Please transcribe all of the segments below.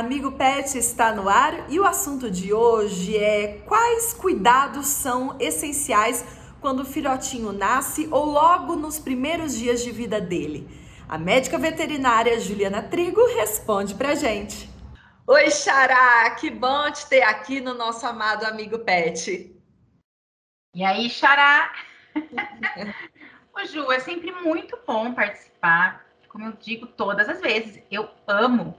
Amigo Pet está no ar e o assunto de hoje é quais cuidados são essenciais quando o filhotinho nasce ou logo nos primeiros dias de vida dele. A médica veterinária Juliana Trigo responde pra gente. Oi, Xará, que bom te ter aqui no nosso amado amigo Pet. E aí, Xará? Ô, Ju, é sempre muito bom participar, como eu digo todas as vezes, eu amo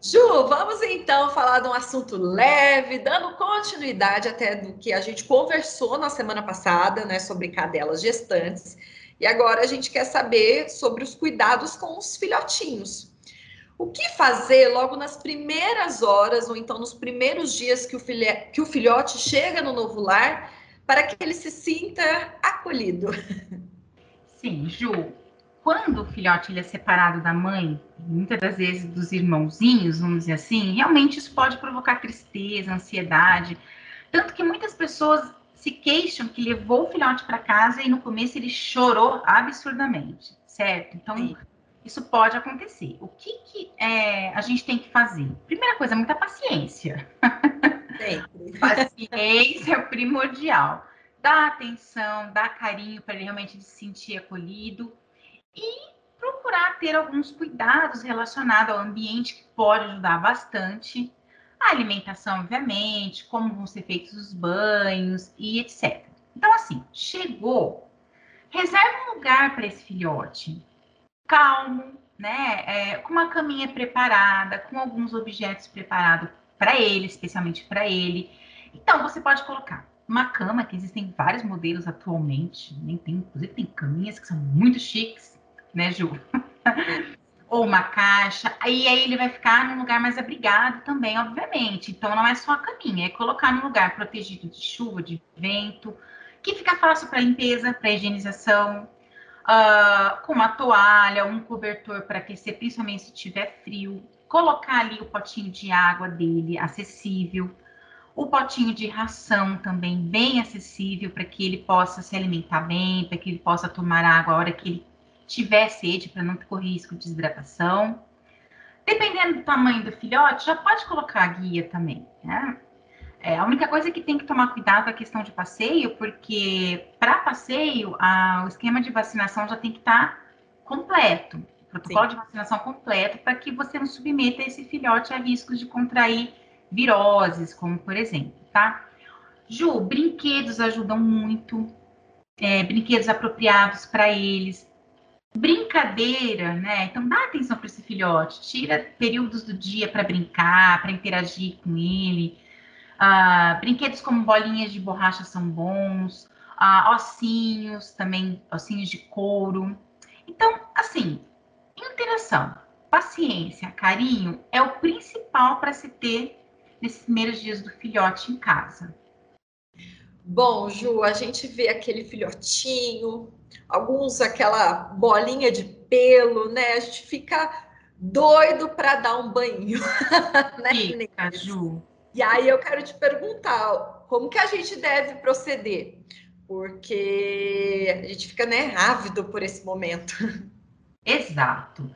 Ju, vamos então falar de um assunto leve, dando continuidade até do que a gente conversou na semana passada, né, sobre cadelas gestantes. E agora a gente quer saber sobre os cuidados com os filhotinhos. O que fazer logo nas primeiras horas ou então nos primeiros dias que o, filhe, que o filhote chega no novo lar para que ele se sinta acolhido? Sim, Ju, quando o filhote ele é separado da mãe, muitas das vezes dos irmãozinhos, vamos dizer assim, realmente isso pode provocar tristeza, ansiedade. Tanto que muitas pessoas se queixam que levou o filhote para casa e no começo ele chorou absurdamente, certo? Então, Sim. isso pode acontecer. O que, que é, a gente tem que fazer? Primeira coisa, muita paciência. Sempre. paciência é primordial. Dá atenção, dá carinho para ele realmente se sentir acolhido e procurar ter alguns cuidados relacionados ao ambiente que pode ajudar bastante. A alimentação, obviamente, como vão ser feitos os banhos e etc. Então, assim, chegou, reserve um lugar para esse filhote, calmo, né? É, com uma caminha preparada, com alguns objetos preparados para ele, especialmente para ele. Então, você pode colocar uma cama, que existem vários modelos atualmente, nem tem, inclusive tem caminhas que são muito chiques, né, Ju? Ou uma caixa, aí, aí ele vai ficar num lugar mais abrigado também, obviamente. Então não é só a caminha, é colocar num lugar protegido de chuva, de vento, que fica fácil para limpeza, para higienização, uh, com uma toalha, um cobertor para aquecer, principalmente se tiver frio. Colocar ali o potinho de água dele acessível, o potinho de ração também bem acessível para que ele possa se alimentar bem, para que ele possa tomar água a hora que ele tiver sede, para não correr risco de desidratação. Dependendo do tamanho do filhote, já pode colocar a guia também, né? É, a única coisa que tem que tomar cuidado é a questão de passeio, porque para passeio, a, o esquema de vacinação já tem que estar tá completo. O protocolo Sim. de vacinação completo para que você não submeta esse filhote a riscos de contrair viroses, como por exemplo, tá? Ju, brinquedos ajudam muito, é, brinquedos apropriados para eles brincadeira, né? Então dá atenção para esse filhote, tira períodos do dia para brincar, para interagir com ele. Ah, brinquedos como bolinhas de borracha são bons, ah, ossinhos também, ossinhos de couro. Então, assim, interação, paciência, carinho é o principal para se ter nesses primeiros dias do filhote em casa. Bom, Ju, a gente vê aquele filhotinho alguns aquela bolinha de pelo, né? A gente fica doido para dar um banho, né? Ju. E aí eu quero te perguntar, como que a gente deve proceder? Porque a gente fica, né, ávido por esse momento. Exato.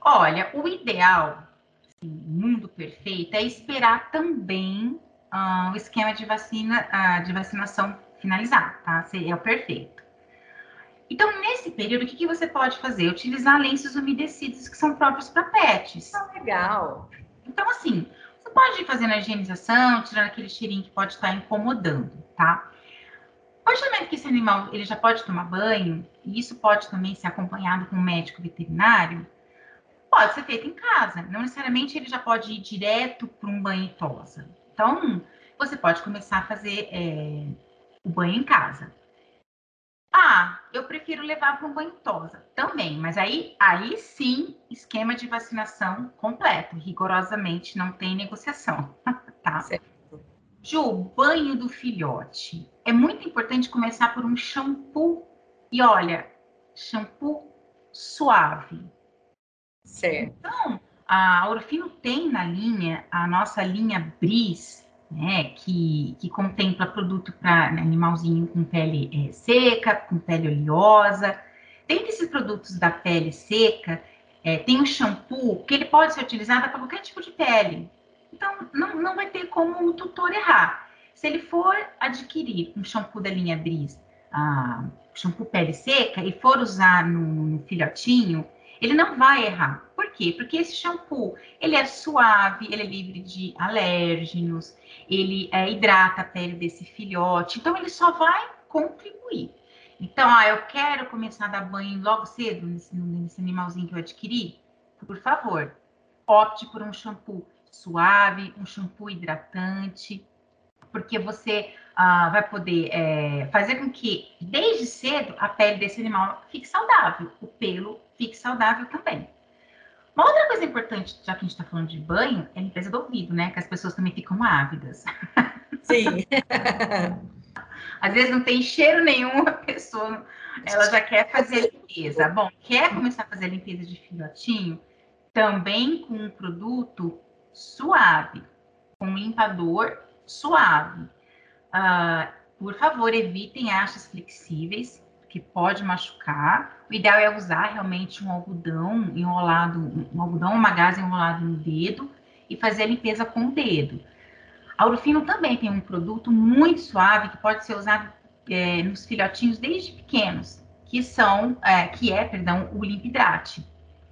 Olha, o ideal, assim, mundo perfeito, é esperar também uh, o esquema de vacina, uh, de vacinação finalizar, tá? Seria o perfeito. Então, nesse período, o que, que você pode fazer? Utilizar lenços umedecidos que são próprios para pets. Ah, legal. Então, assim, você pode ir fazendo a higienização, tirando aquele cheirinho que pode estar incomodando, tá? A partir do momento que esse animal ele já pode tomar banho, e isso pode também ser acompanhado com um médico veterinário, pode ser feito em casa. Não necessariamente ele já pode ir direto para um banho e tosa. Então, você pode começar a fazer é, o banho em casa. Ah, eu prefiro levar para um banho tosa. Também, mas aí, aí sim, esquema de vacinação completo, rigorosamente, não tem negociação, tá? Certo. Ju, banho do filhote. É muito importante começar por um shampoo. E olha, shampoo suave. Certo. Então, a Orofino tem na linha, a nossa linha Bris, né, que, que contempla produto para né, animalzinho com pele é, seca, com pele oleosa. Dentre esses produtos da pele seca, É, tem um shampoo que ele pode ser utilizado para qualquer tipo de pele. Então, não, não vai ter como o tutor errar. Se ele for adquirir um shampoo da linha Bris, ah, shampoo pele seca, e for usar no, no filhotinho, ele não vai errar. Por quê? Porque esse shampoo, ele é suave, ele é livre de alérgenos, ele é, hidrata a pele desse filhote, então ele só vai contribuir. Então, ah, eu quero começar a dar banho logo cedo nesse, nesse animalzinho que eu adquiri. Por favor, opte por um shampoo suave, um shampoo hidratante, porque você ah, vai poder é, fazer com que, desde cedo, a pele desse animal fique saudável, o pelo fique saudável também. Uma outra coisa importante, já que a gente está falando de banho, é a limpeza do ouvido, né? Que as pessoas também ficam ávidas. Sim. Às vezes não tem cheiro nenhum, a pessoa ela já quer fazer a limpeza. Bom, quer começar a fazer a limpeza de filhotinho? Também com um produto suave, com um limpador suave. Uh, por favor, evitem hastes flexíveis, que pode machucar. O ideal é usar realmente um algodão enrolado, um algodão, uma gás enrolado no dedo e fazer a limpeza com o dedo. A Urufino também tem um produto muito suave que pode ser usado é, nos filhotinhos desde pequenos, que são, é, que é, perdão, o Limpidrate.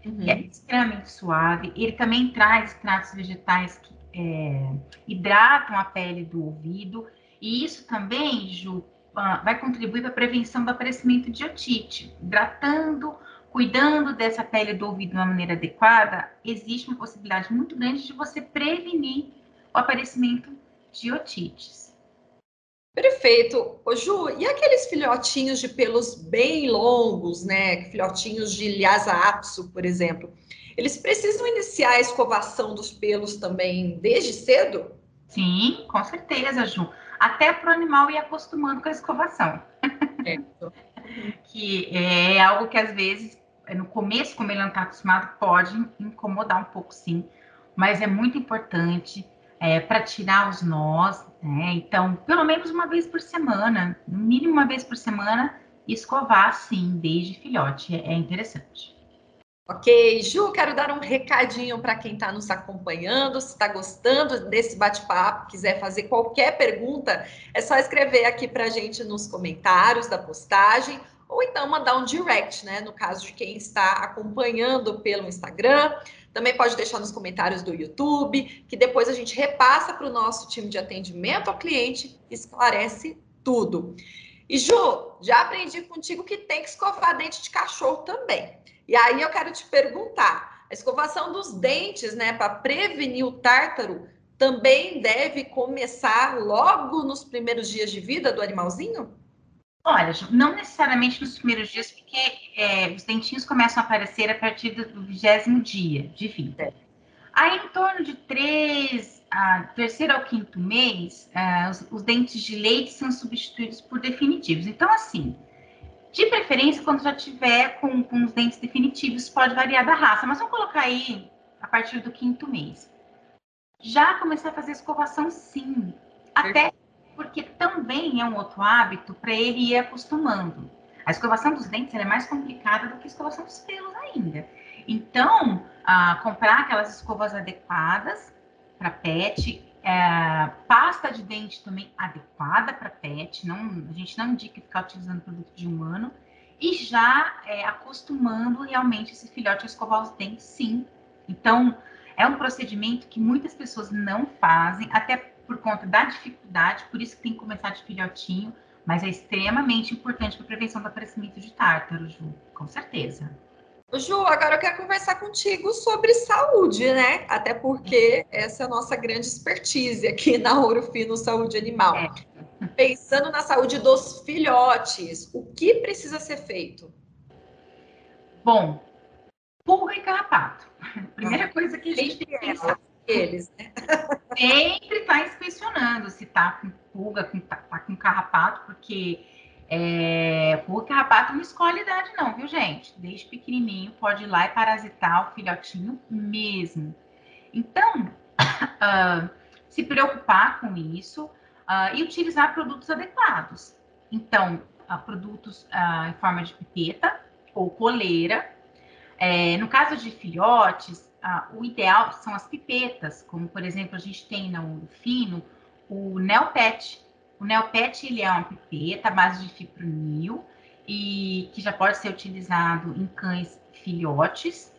Uhum. É extremamente suave. Ele também traz extratos vegetais que é, hidratam a pele do ouvido. E isso também, Ju, vai contribuir para a prevenção do aparecimento de otite. Hidratando, cuidando dessa pele do ouvido de uma maneira adequada, existe uma possibilidade muito grande de você prevenir o aparecimento de otites. Perfeito. Ô, Ju, e aqueles filhotinhos de pelos bem longos, né? Filhotinhos de Lhasa apso, por exemplo. Eles precisam iniciar a escovação dos pelos também desde cedo? Sim, com certeza, Ju. Até para o animal ir acostumando com a escovação. É. que é algo que às vezes, no começo, como ele não está acostumado, pode incomodar um pouco, sim. Mas é muito importante é, para tirar os nós, né? Então, pelo menos uma vez por semana, no mínimo uma vez por semana, escovar sim, desde filhote. É, é interessante. Ok, Ju, quero dar um recadinho para quem está nos acompanhando. Se está gostando desse bate-papo, quiser fazer qualquer pergunta, é só escrever aqui para a gente nos comentários da postagem ou então mandar um direct, né? No caso de quem está acompanhando pelo Instagram. Também pode deixar nos comentários do YouTube, que depois a gente repassa para o nosso time de atendimento ao cliente e esclarece tudo. E Ju, já aprendi contigo que tem que escovar dente de cachorro também. E aí eu quero te perguntar, a escovação dos dentes, né, para prevenir o tártaro, também deve começar logo nos primeiros dias de vida do animalzinho? Olha, não necessariamente nos primeiros dias, porque é, os dentinhos começam a aparecer a partir do vigésimo dia de vida. Aí, em torno de três, a terceiro ao quinto mês, uh, os, os, dentes de leite são substituídos por definitivos. Então, assim, de preferência, quando já tiver com, com os dentes definitivos, pode variar da raça, mas vamos colocar aí a partir do quinto mês. Já começar a fazer escovação, sim. Até porque também é um outro hábito para ele ir acostumando. A escovação dos dentes é mais complicada do que a escovação dos pelos ainda. Então, ah, comprar aquelas escovas adequadas para pet, é, pasta de dente também adequada para pet, não, a gente não indica ficar utilizando produto de um ano, e já é, acostumando realmente esse filhote a escovar os dentes, sim. Então, é um procedimento que muitas pessoas não fazem, até por conta da dificuldade, por isso que tem que começar de filhotinho, mas é extremamente importante para a prevenção do aparecimento de tártaro, Ju, com certeza. Ju, agora eu quero conversar contigo sobre saúde, né? Até porque essa é a nossa grande expertise aqui na Ouro Fino Saúde Animal. É. Pensando na saúde dos filhotes, o que precisa ser feito? Bom, pulga e carrapato. Primeira ah, coisa que a gente tem que pensar eles, né? Sempre está inspecionando se está com pulga, com, tá, tá, com carrapato, porque é, e carrapato não escolhe idade não, viu, gente? Desde pequenininho pode ir lá e parasitar o filhotinho mesmo. Então, uh, se preocupar com isso uh, e utilizar produtos adequados. Então, uh, produtos em forma de pipeta ou coleira, É, no caso de filhotes, o ideal são as pipetas, como por exemplo a gente tem no fino o Neopet. O Neopet ele é uma pipeta à base de fipronil e que já pode ser utilizado em cães filhotes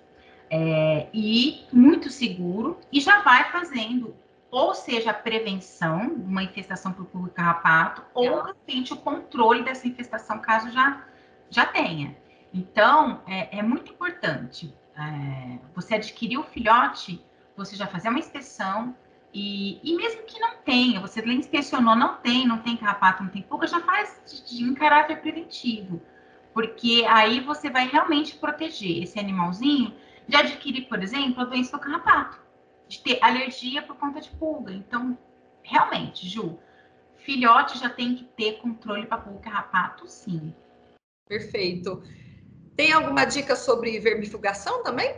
é, e muito seguro e já vai fazendo ou seja a prevenção de uma infestação por pulga carrapato ou de repente o controle dessa infestação caso já já tenha. Então é, é muito importante é, você adquirir o filhote, você já fazer uma inspeção e, e, mesmo que não tenha, você inspecionou, não tem, não tem carrapato, não tem pulga, já faz de, de, em caráter preventivo. Porque aí você vai realmente proteger esse animalzinho de adquirir, por exemplo, a doença do carrapato, de ter alergia por conta de pulga. Então, realmente, Ju, filhote já tem que ter controle para pulga carrapato, sim. Perfeito. Tem alguma dica sobre vermifugação também?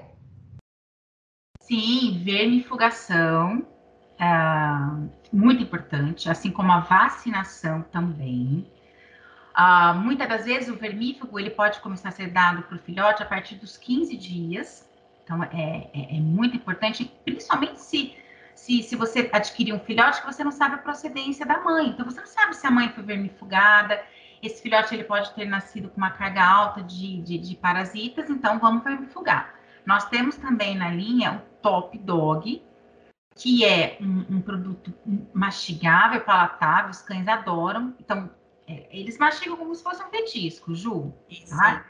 Sim, vermifugação é muito importante, assim como a vacinação também. Uh, muitas das vezes o vermífugo ele pode começar a ser dado para o filhote a partir dos 15 dias. Então é, é, é, muito importante, principalmente se, se, se você adquirir um filhote que você não sabe a procedência da mãe. Então você não sabe se a mãe foi vermifugada, esse filhote ele pode ter nascido com uma carga alta de, de, de parasitas, então vamos vermifugar. Nós temos também na linha o Top Dog, que é um, um produto mastigável, palatável, os cães adoram. Então, é, eles mastigam como se fosse um petisco, Ju. Tá?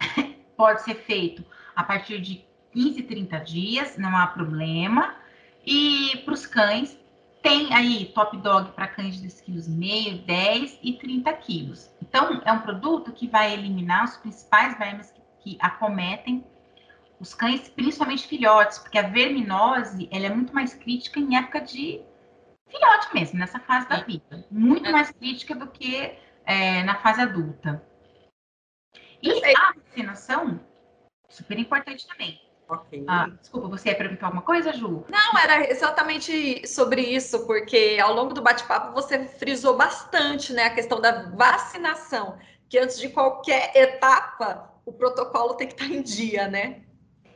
Pode ser feito a partir de 15, 30 dias, não há problema. E para os cães, tem aí top dog para cães de 2,5 kg, 10 e 30 quilos. Então, é um produto que vai eliminar os principais vermes que, que acometem os cães, principalmente filhotes, porque a verminose ela é muito mais crítica em época de filhote mesmo, nessa fase da vida. Muito mais crítica do que é, na fase adulta. E a vacinação, super importante também. Ok. Ah, desculpa, você ia perguntar alguma coisa, Ju? Não, era exatamente sobre isso, porque ao longo do bate-papo você frisou bastante né, a questão da vacinação, que antes de qualquer etapa, o protocolo tem que estar em dia, né?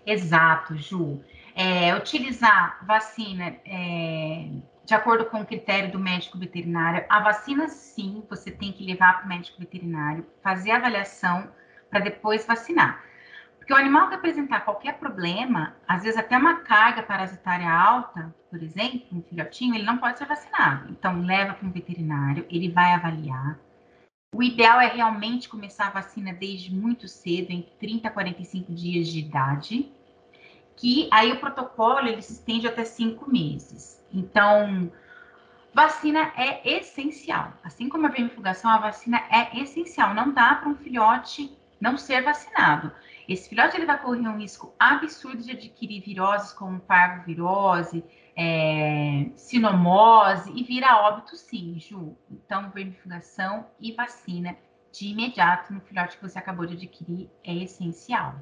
Exato, Ju. É, utilizar vacina é, de acordo com o critério do médico veterinário. A vacina, sim, você tem que levar para o médico veterinário, fazer a avaliação para depois vacinar. Porque o animal que apresentar qualquer problema, às vezes até uma carga parasitária alta, por exemplo, um filhotinho, ele não pode ser vacinado. Então, leva para um veterinário, ele vai avaliar. O ideal é realmente começar a vacina desde muito cedo, em 30 a 45 dias de idade, que aí o protocolo ele se estende até cinco meses. Então, vacina é essencial. Assim como a vermifugação, a vacina é essencial. Não dá para um filhote não ser vacinado. Esse filhote ele vai correr um risco absurdo de adquirir viroses como parvovirose, é, sinomose e vir a óbito sim, Ju. Então, vermifugação e vacina de imediato no filhote que você acabou de adquirir é essencial.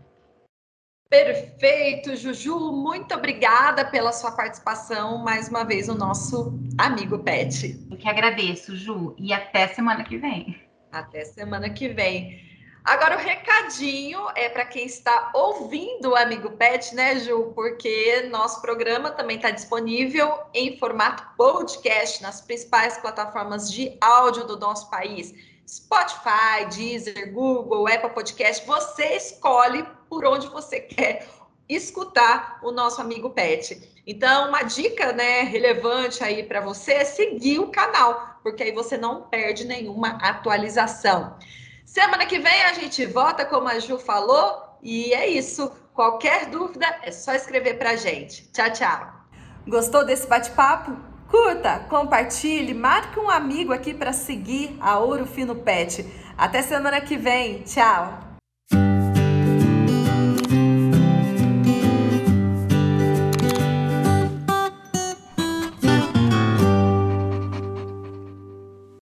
Perfeito, Juju. Muito obrigada pela sua participação mais uma vez no nosso amigo Pet. Eu que agradeço, Ju, e até semana que vem. Até semana que vem. Agora, o recadinho é para quem está ouvindo o Amigo Pet, né, Ju? Porque nosso programa também está disponível em formato podcast nas principais plataformas de áudio do nosso país. Spotify, Deezer, Google, Apple Podcast. Você escolhe por onde você quer escutar o nosso amigo Pet. Então, uma dica, né, relevante aí para você é seguir o canal, porque aí você não perde nenhuma atualização. Semana que vem a gente volta, como a Ju falou, e é isso. Qualquer dúvida é só escrever para a gente. Tchau, tchau. Gostou desse bate-papo? Curta, compartilhe, marque um amigo aqui para seguir a Ouro Fino Pet. Até semana que vem. Tchau.